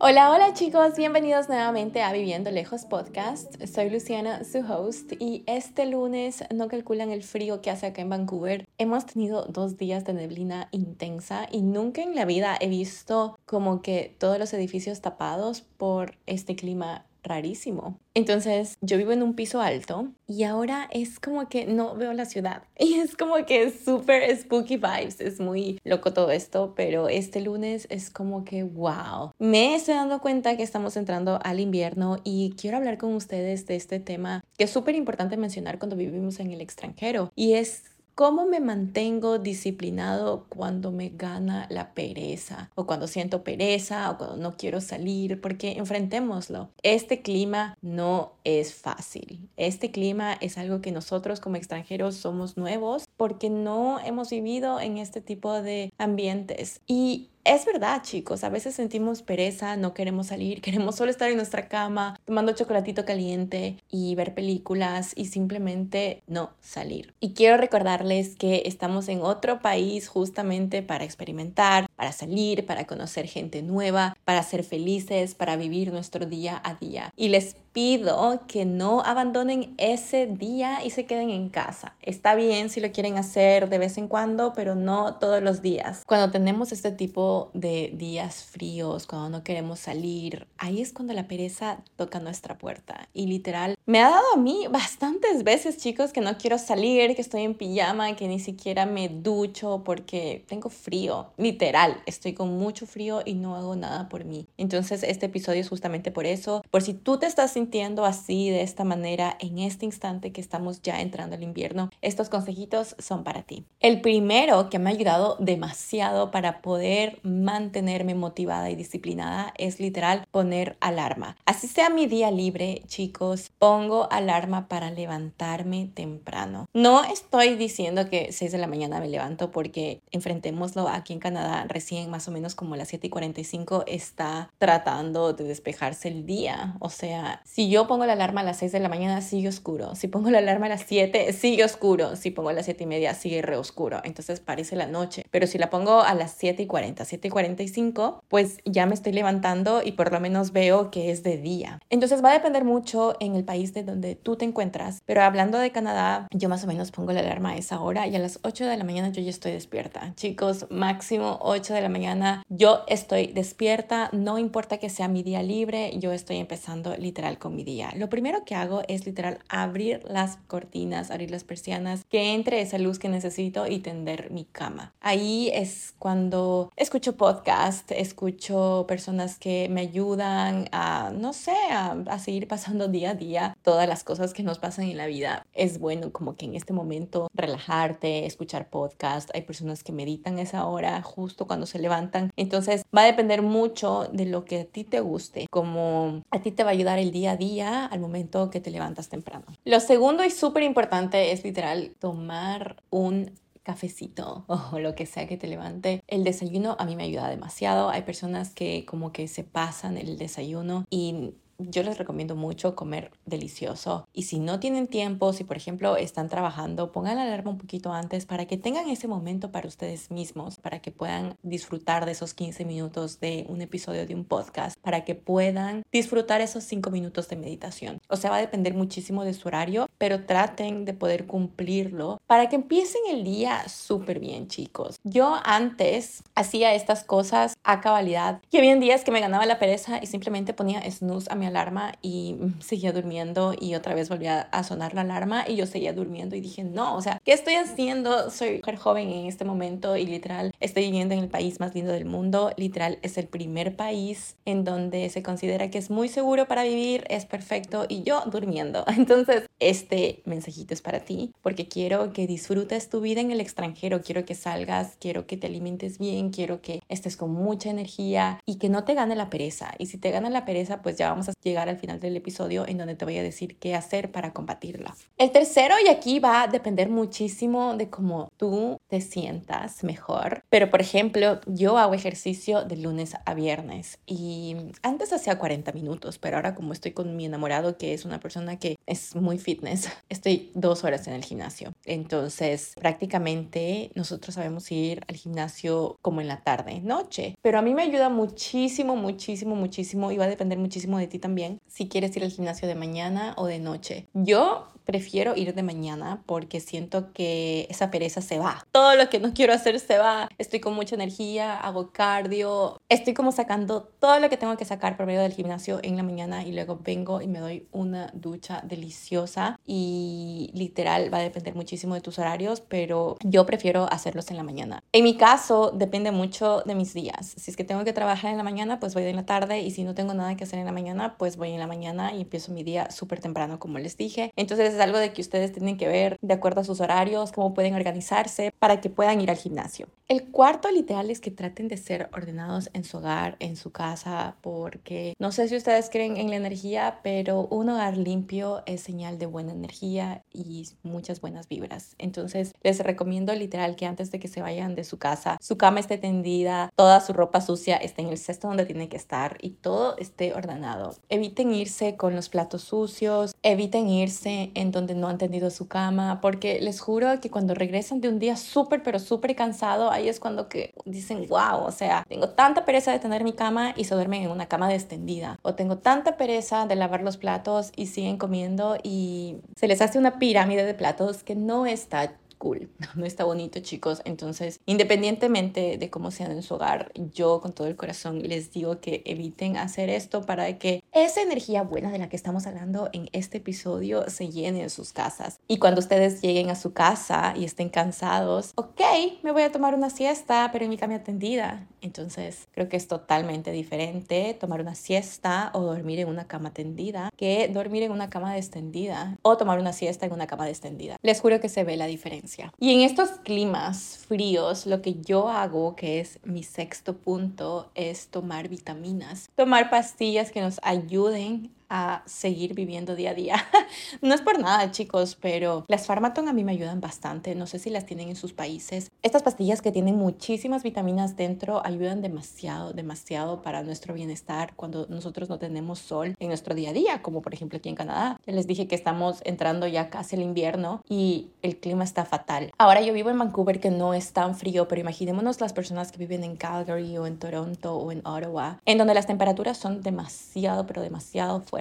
Hola, hola chicos, bienvenidos nuevamente a Viviendo Lejos Podcast. Soy Luciana, su host, y este lunes no calculan el frío que hace acá en Vancouver. Hemos tenido dos días de neblina intensa y nunca en la vida he visto como que todos los edificios tapados por este clima rarísimo. Entonces yo vivo en un piso alto y ahora es como que no veo la ciudad y es como que súper spooky vibes, es muy loco todo esto, pero este lunes es como que wow. Me estoy dando cuenta que estamos entrando al invierno y quiero hablar con ustedes de este tema que es súper importante mencionar cuando vivimos en el extranjero y es ¿Cómo me mantengo disciplinado cuando me gana la pereza? O cuando siento pereza o cuando no quiero salir, porque enfrentémoslo. Este clima no es fácil. Este clima es algo que nosotros como extranjeros somos nuevos porque no hemos vivido en este tipo de ambientes. Y es verdad, chicos, a veces sentimos pereza, no queremos salir, queremos solo estar en nuestra cama tomando chocolatito caliente y ver películas y simplemente no salir. Y quiero recordarles que estamos en otro país justamente para experimentar, para salir, para conocer gente nueva, para ser felices, para vivir nuestro día a día. Y les pido que no abandonen ese día y se queden en casa. Está bien si lo quieren hacer de vez en cuando, pero no todos los días. Cuando tenemos este tipo de días fríos, cuando no queremos salir, ahí es cuando la pereza toca nuestra puerta. Y literal, me ha dado a mí bastantes veces, chicos, que no quiero salir, que estoy en pijama, que ni siquiera me ducho porque tengo frío. Literal, estoy con mucho frío y no hago nada por mí. Entonces, este episodio es justamente por eso. Por si tú te estás sintiendo así, de esta manera, en este instante que estamos ya entrando al invierno, estos consejitos son para ti. El primero que me ha ayudado demasiado para poder mantenerme motivada y disciplinada es literal poner alarma. Así sea mi día libre, chicos, pongo alarma para levantarme temprano. No estoy diciendo que 6 de la mañana me levanto porque enfrentémoslo aquí en Canadá recién más o menos como las 7 y 45 está tratando de despejarse el día. O sea, si yo pongo la alarma a las 6 de la mañana sigue oscuro. Si pongo la alarma a las 7 sigue oscuro. Si pongo a las 7 y media sigue re oscuro. Entonces parece la noche. Pero si la pongo a las 7 y 40, 45, pues ya me estoy levantando y por lo menos veo que es de día. Entonces va a depender mucho en el país de donde tú te encuentras, pero hablando de Canadá, yo más o menos pongo la alarma a esa hora y a las 8 de la mañana yo ya estoy despierta. Chicos, máximo 8 de la mañana yo estoy despierta, no importa que sea mi día libre, yo estoy empezando literal con mi día. Lo primero que hago es literal abrir las cortinas, abrir las persianas, que entre esa luz que necesito y tender mi cama. Ahí es cuando escucho podcast, escucho personas que me ayudan a, no sé, a, seguir pasando día a día todas las cosas que nos pasan en la vida. Es bueno como que en este momento relajarte, escuchar podcast. Hay personas que meditan esa hora justo cuando se levantan. Entonces va a depender mucho de lo que a ti te guste, como a ti te va a ayudar el día a día al momento que te levantas temprano. Lo segundo y súper importante es literal tomar un cafecito o lo que sea que te levante. El desayuno a mí me ayuda demasiado. Hay personas que como que se pasan el desayuno y yo les recomiendo mucho comer delicioso. Y si no tienen tiempo, si por ejemplo están trabajando, pongan la alarma un poquito antes para que tengan ese momento para ustedes mismos, para que puedan disfrutar de esos 15 minutos de un episodio de un podcast, para que puedan disfrutar esos 5 minutos de meditación. O sea, va a depender muchísimo de su horario, pero traten de poder cumplirlo para que empiecen el día súper bien, chicos. Yo antes hacía estas cosas a cabalidad y había días que me ganaba la pereza y simplemente ponía snooze a mi alarma y seguía durmiendo y otra vez volvía a sonar la alarma y yo seguía durmiendo y dije, no, o sea, ¿qué estoy haciendo? Soy mujer joven en este momento y literal estoy viviendo en el país más lindo del mundo. Literal es el primer país en donde se considera que es muy seguro para vivir, es perfecto y yo durmiendo. Entonces, este mensajito es para ti porque quiero que disfrutes tu vida en el extranjero, quiero que salgas, quiero que te alimentes bien, quiero que estés con mucha energía y que no te gane la pereza. Y si te gana la pereza, pues ya vamos a llegar al final del episodio en donde te voy a decir qué hacer para combatirla. El tercero, y aquí va a depender muchísimo de cómo tú te sientas mejor, pero por ejemplo, yo hago ejercicio de lunes a viernes y antes hacía 40 minutos, pero ahora como estoy con mi enamorado, que es una persona que es muy fitness. Estoy dos horas en el gimnasio. Entonces, prácticamente nosotros sabemos ir al gimnasio como en la tarde, noche. Pero a mí me ayuda muchísimo, muchísimo, muchísimo y va a depender muchísimo de ti también si quieres ir al gimnasio de mañana o de noche. Yo prefiero ir de mañana porque siento que esa pereza se va. Todo lo que no quiero hacer se va. Estoy con mucha energía, hago cardio, estoy como sacando todo lo que tengo que sacar por medio del gimnasio en la mañana y luego vengo y me doy una ducha deliciosa y literal va a depender muchísimo de tus horarios, pero yo prefiero hacerlos en la mañana. En mi caso depende mucho de mis días. Si es que tengo que trabajar en la mañana, pues voy en la tarde y si no tengo nada que hacer en la mañana, pues voy en la mañana y empiezo mi día súper temprano como les dije. Entonces es algo de que ustedes tienen que ver de acuerdo a sus horarios, cómo pueden organizarse para que puedan ir al gimnasio. El cuarto literal es que traten de ser ordenados en su hogar, en su casa, porque no sé si ustedes creen en la energía, pero un hogar limpio es señal de buena energía y muchas buenas vibras. Entonces les recomiendo literal que antes de que se vayan de su casa, su cama esté tendida, toda su ropa sucia esté en el cesto donde tiene que estar y todo esté ordenado. Eviten irse con los platos sucios, eviten irse en donde no han tendido su cama, porque les juro que cuando regresan de un día súper, pero súper cansado, ahí es cuando que dicen, wow, o sea, tengo tanta pereza de tener mi cama y se duermen en una cama extendida. O tengo tanta pereza de lavar los platos y siguen comiendo y se les hace una pirámide de platos que no está cool, no está bonito chicos. Entonces, independientemente de cómo sean en su hogar, yo con todo el corazón les digo que eviten hacer esto para que esa energía buena de la que estamos hablando en este episodio se llene en sus casas. Y cuando ustedes lleguen a su casa y estén cansados, ok, me voy a tomar una siesta, pero en mi cama tendida. Entonces, creo que es totalmente diferente tomar una siesta o dormir en una cama tendida que dormir en una cama extendida o tomar una siesta en una cama extendida. Les juro que se ve la diferencia. Y en estos climas fríos, lo que yo hago, que es mi sexto punto, es tomar vitaminas, tomar pastillas que nos ayuden a seguir viviendo día a día. no es por nada, chicos, pero las Pharmaton a mí me ayudan bastante. No sé si las tienen en sus países. Estas pastillas que tienen muchísimas vitaminas dentro ayudan demasiado, demasiado para nuestro bienestar cuando nosotros no tenemos sol en nuestro día a día, como por ejemplo aquí en Canadá. Ya les dije que estamos entrando ya casi el invierno y el clima está fatal. Ahora yo vivo en Vancouver que no es tan frío, pero imaginémonos las personas que viven en Calgary o en Toronto o en Ottawa, en donde las temperaturas son demasiado, pero demasiado fuertes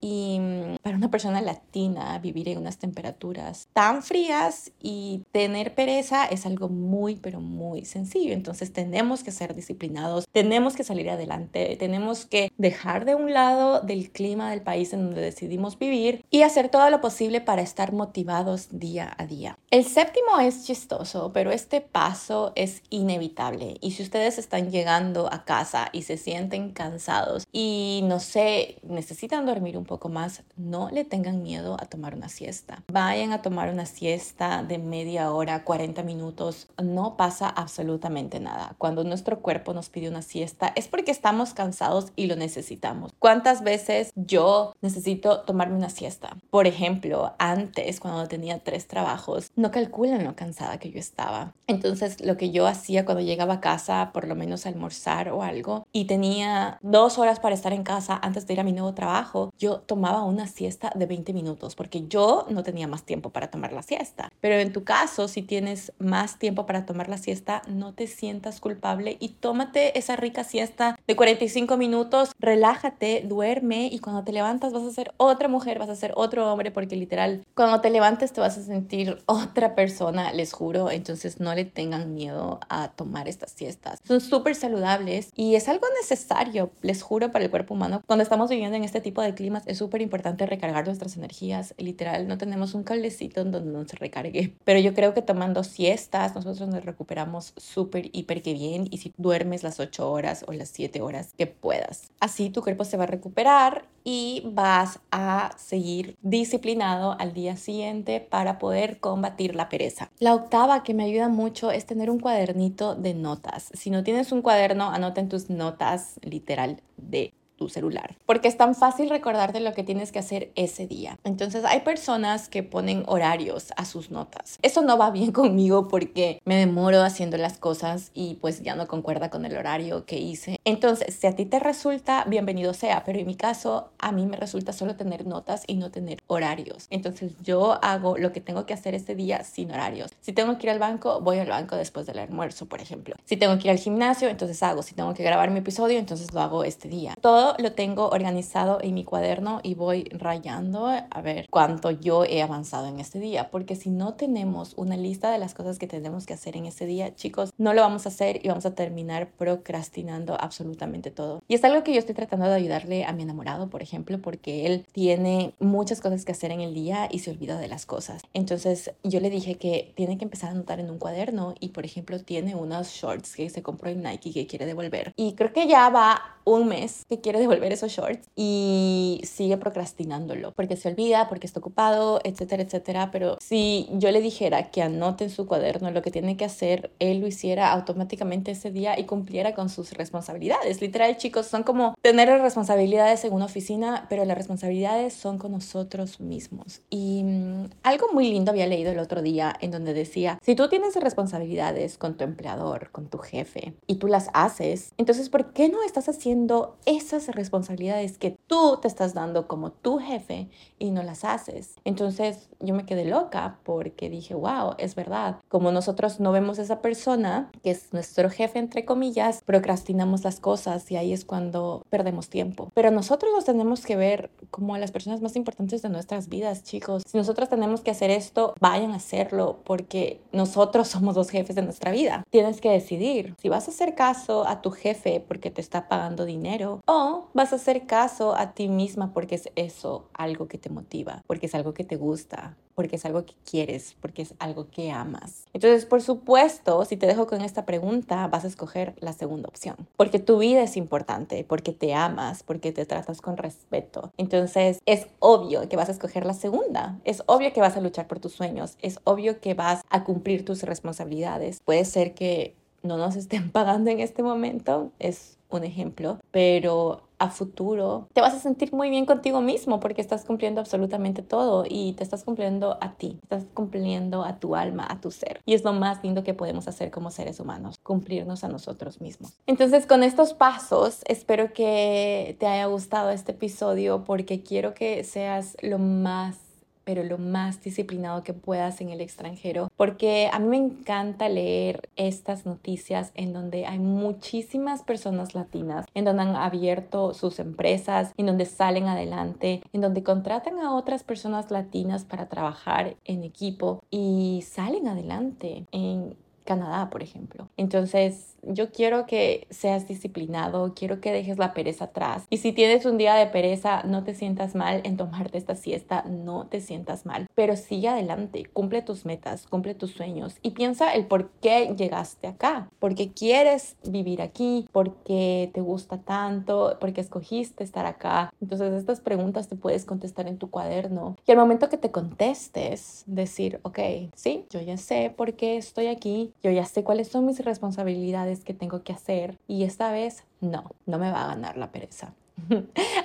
y mm, para una persona latina vivir en unas temperaturas tan frías y tener pereza es algo muy pero muy sencillo. Entonces tenemos que ser disciplinados, tenemos que salir adelante, tenemos que dejar de un lado del clima del país en donde decidimos vivir y hacer todo lo posible para estar motivados día a día. El séptimo es chistoso, pero este paso es inevitable y si ustedes están llegando a casa y se sienten cansados y no sé, necesitan dormir un poco más, no le tengan miedo a tomar una siesta. Vayan a tomar una siesta de media hora, 40 minutos, no pasa absolutamente nada. Cuando nuestro cuerpo nos pide una siesta es porque estamos cansados y lo necesitamos. ¿Cuántas veces yo necesito tomarme una siesta? Por ejemplo, antes cuando tenía tres trabajos, no calculan lo cansada que yo estaba. Entonces lo que yo hacía cuando llegaba a casa, por lo menos almorzar o algo, y tenía dos horas para estar en casa antes de ir a mi nuevo trabajo, yo tomaba una siesta de 20 minutos porque yo no tenía más tiempo para tomar la siesta. Pero en tu caso, si tienes más tiempo para tomar la siesta, no te sientas culpable y tómate esa rica siesta de 45 minutos, relájate, duerme y cuando te levantas vas a ser otra mujer, vas a ser otro hombre porque literal, cuando te levantes te vas a sentir otra persona, les juro. Entonces no le tengan miedo a tomar estas siestas. Son súper saludables y es algo necesario, les juro, para el cuerpo humano cuando estamos viviendo en este tipo de climas es súper importante recargar nuestras energías. Literal, no tenemos un cablecito en donde nos recargue. Pero yo creo que tomando siestas, nosotros nos recuperamos súper, hiper que bien. Y si duermes las 8 horas o las 7 horas que puedas. Así tu cuerpo se va a recuperar y vas a seguir disciplinado al día siguiente para poder combatir la pereza. La octava que me ayuda mucho es tener un cuadernito de notas. Si no tienes un cuaderno, anota en tus notas literal de tu celular, porque es tan fácil recordarte lo que tienes que hacer ese día. Entonces hay personas que ponen horarios a sus notas. Eso no va bien conmigo porque me demoro haciendo las cosas y pues ya no concuerda con el horario que hice. Entonces, si a ti te resulta, bienvenido sea, pero en mi caso, a mí me resulta solo tener notas y no tener horarios. Entonces, yo hago lo que tengo que hacer ese día sin horarios. Si tengo que ir al banco, voy al banco después del almuerzo, por ejemplo. Si tengo que ir al gimnasio, entonces hago. Si tengo que grabar mi episodio, entonces lo hago este día. Todo lo tengo organizado en mi cuaderno y voy rayando a ver cuánto yo he avanzado en este día, porque si no tenemos una lista de las cosas que tenemos que hacer en ese día, chicos, no lo vamos a hacer y vamos a terminar procrastinando absolutamente todo. Y es algo que yo estoy tratando de ayudarle a mi enamorado, por ejemplo, porque él tiene muchas cosas que hacer en el día y se olvida de las cosas. Entonces yo le dije que tiene que empezar a anotar en un cuaderno y, por ejemplo, tiene unos shorts que se compró en Nike que quiere devolver. Y creo que ya va un mes que quiere devolver esos shorts y sigue procrastinándolo porque se olvida, porque está ocupado, etcétera, etcétera. Pero si yo le dijera que anote en su cuaderno lo que tiene que hacer, él lo hiciera automáticamente ese día y cumpliera con sus responsabilidades. Literal, chicos, son como tener responsabilidades en una oficina, pero las responsabilidades son con nosotros mismos. Y mm, algo muy lindo había leído el otro día en donde decía, si tú tienes responsabilidades con tu empleador, con tu jefe, y tú las haces, entonces, ¿por qué no estás haciendo esas responsabilidades que tú te estás dando como tu jefe y no las haces? Entonces, yo me quedé loca porque dije, wow, es verdad. Como nosotros no vemos a esa persona, que es nuestro jefe, entre comillas, procrastinamos las cosas y ahí es cuando perdemos tiempo. Pero nosotros nos tenemos que ver como las personas más importantes de nuestras vidas, chicos. Si nosotros tenemos que hacer esto, vayan a hacerlo porque nosotros somos los jefes de nuestra vida. Tienes que decidir si vas a hacer caso a tu jefe porque te está pagando dinero o vas a hacer caso a ti misma porque es eso algo que te motiva, porque es algo que te gusta, porque es algo que quieres, porque es algo que amas. Entonces, por supuesto, si te dejo con esta pregunta, vas a escoger la segunda opción, porque tu vida es importante, porque te amas, porque te tratas con respeto. Entonces, es obvio que vas a escoger la segunda, es obvio que vas a luchar por tus sueños, es obvio que vas a cumplir tus responsabilidades. Puede ser que no nos estén pagando en este momento, es un ejemplo, pero a futuro te vas a sentir muy bien contigo mismo porque estás cumpliendo absolutamente todo y te estás cumpliendo a ti, estás cumpliendo a tu alma, a tu ser. Y es lo más lindo que podemos hacer como seres humanos, cumplirnos a nosotros mismos. Entonces, con estos pasos, espero que te haya gustado este episodio porque quiero que seas lo más pero lo más disciplinado que puedas en el extranjero, porque a mí me encanta leer estas noticias en donde hay muchísimas personas latinas, en donde han abierto sus empresas, en donde salen adelante, en donde contratan a otras personas latinas para trabajar en equipo y salen adelante en Canadá, por ejemplo. Entonces, yo quiero que seas disciplinado, quiero que dejes la pereza atrás. Y si tienes un día de pereza, no te sientas mal en tomarte esta siesta, no te sientas mal. Pero sigue adelante, cumple tus metas, cumple tus sueños y piensa el por qué llegaste acá. Porque quieres vivir aquí, porque te gusta tanto, porque escogiste estar acá. Entonces, estas preguntas te puedes contestar en tu cuaderno. Y al momento que te contestes, decir, ok, sí, yo ya sé por qué estoy aquí, yo ya sé cuáles son mis responsabilidades que tengo que hacer y esta vez no, no me va a ganar la pereza.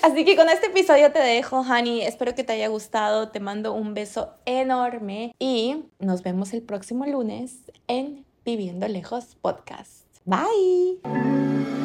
Así que con este episodio te dejo, Honey. Espero que te haya gustado. Te mando un beso enorme y nos vemos el próximo lunes en Viviendo Lejos Podcast. Bye.